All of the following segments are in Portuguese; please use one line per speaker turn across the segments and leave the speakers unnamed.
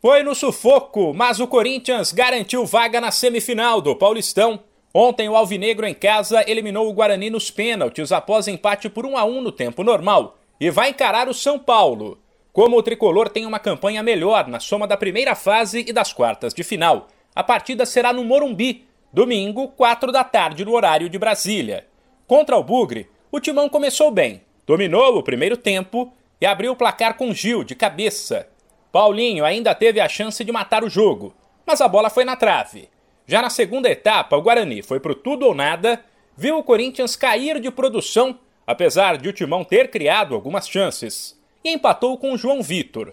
Foi no sufoco, mas o Corinthians garantiu vaga na semifinal do Paulistão. Ontem o Alvinegro em casa eliminou o Guarani nos pênaltis após empate por 1 a 1 no tempo normal e vai encarar o São Paulo. Como o tricolor tem uma campanha melhor na soma da primeira fase e das quartas de final, a partida será no Morumbi, domingo, 4 da tarde no horário de Brasília. Contra o Bugre, o Timão começou bem, dominou o primeiro tempo e abriu o placar com Gil de cabeça. Paulinho ainda teve a chance de matar o jogo, mas a bola foi na trave. Já na segunda etapa, o Guarani foi pro tudo ou nada, viu o Corinthians cair de produção, apesar de o Timão ter criado algumas chances, e empatou com o João Vitor.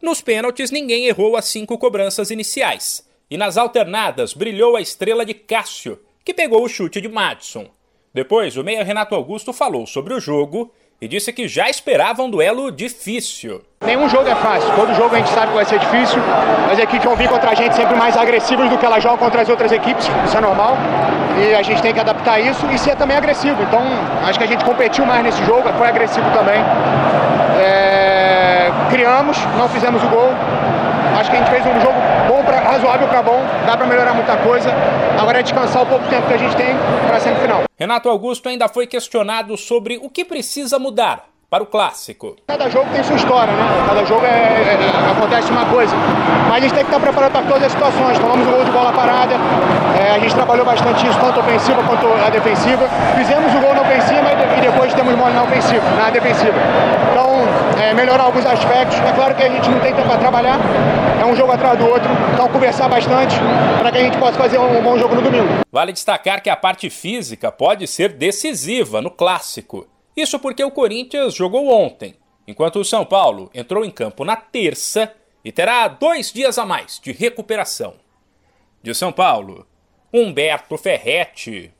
Nos pênaltis, ninguém errou as cinco cobranças iniciais, e nas alternadas brilhou a estrela de Cássio, que pegou o chute de Madison. Depois, o meia Renato Augusto falou sobre o jogo e disse que já esperava um duelo difícil.
Nenhum jogo é fácil, todo jogo a gente sabe que vai ser difícil. As equipes vão vir contra a gente sempre mais agressivas do que elas jogam contra as outras equipes, isso é normal. E a gente tem que adaptar isso e ser também agressivo. Então, acho que a gente competiu mais nesse jogo, foi agressivo também. É... Criamos, não fizemos o gol. Acho que a gente fez um jogo bom pra, razoável para bom, dá para melhorar muita coisa. Agora é descansar o pouco tempo que a gente tem para a semifinal.
Renato Augusto ainda foi questionado sobre o que precisa mudar para o clássico.
Cada jogo tem sua história, né? Cada jogo é, é, é acontece uma coisa. Mas a gente tem que estar preparado para todas as situações. Tomamos o gol de bola parada, é, a gente trabalhou bastante isso, tanto ofensiva quanto a defensiva. Fizemos o gol na ofensiva e depois temos mole na ofensiva, na defensiva. É, melhorar alguns aspectos. É claro que a gente não tem tempo para trabalhar, é um jogo atrás do outro. Então, conversar bastante para que a gente possa fazer um bom jogo no domingo.
Vale destacar que a parte física pode ser decisiva no clássico. Isso porque o Corinthians jogou ontem, enquanto o São Paulo entrou em campo na terça e terá dois dias a mais de recuperação. De São Paulo, Humberto Ferretti.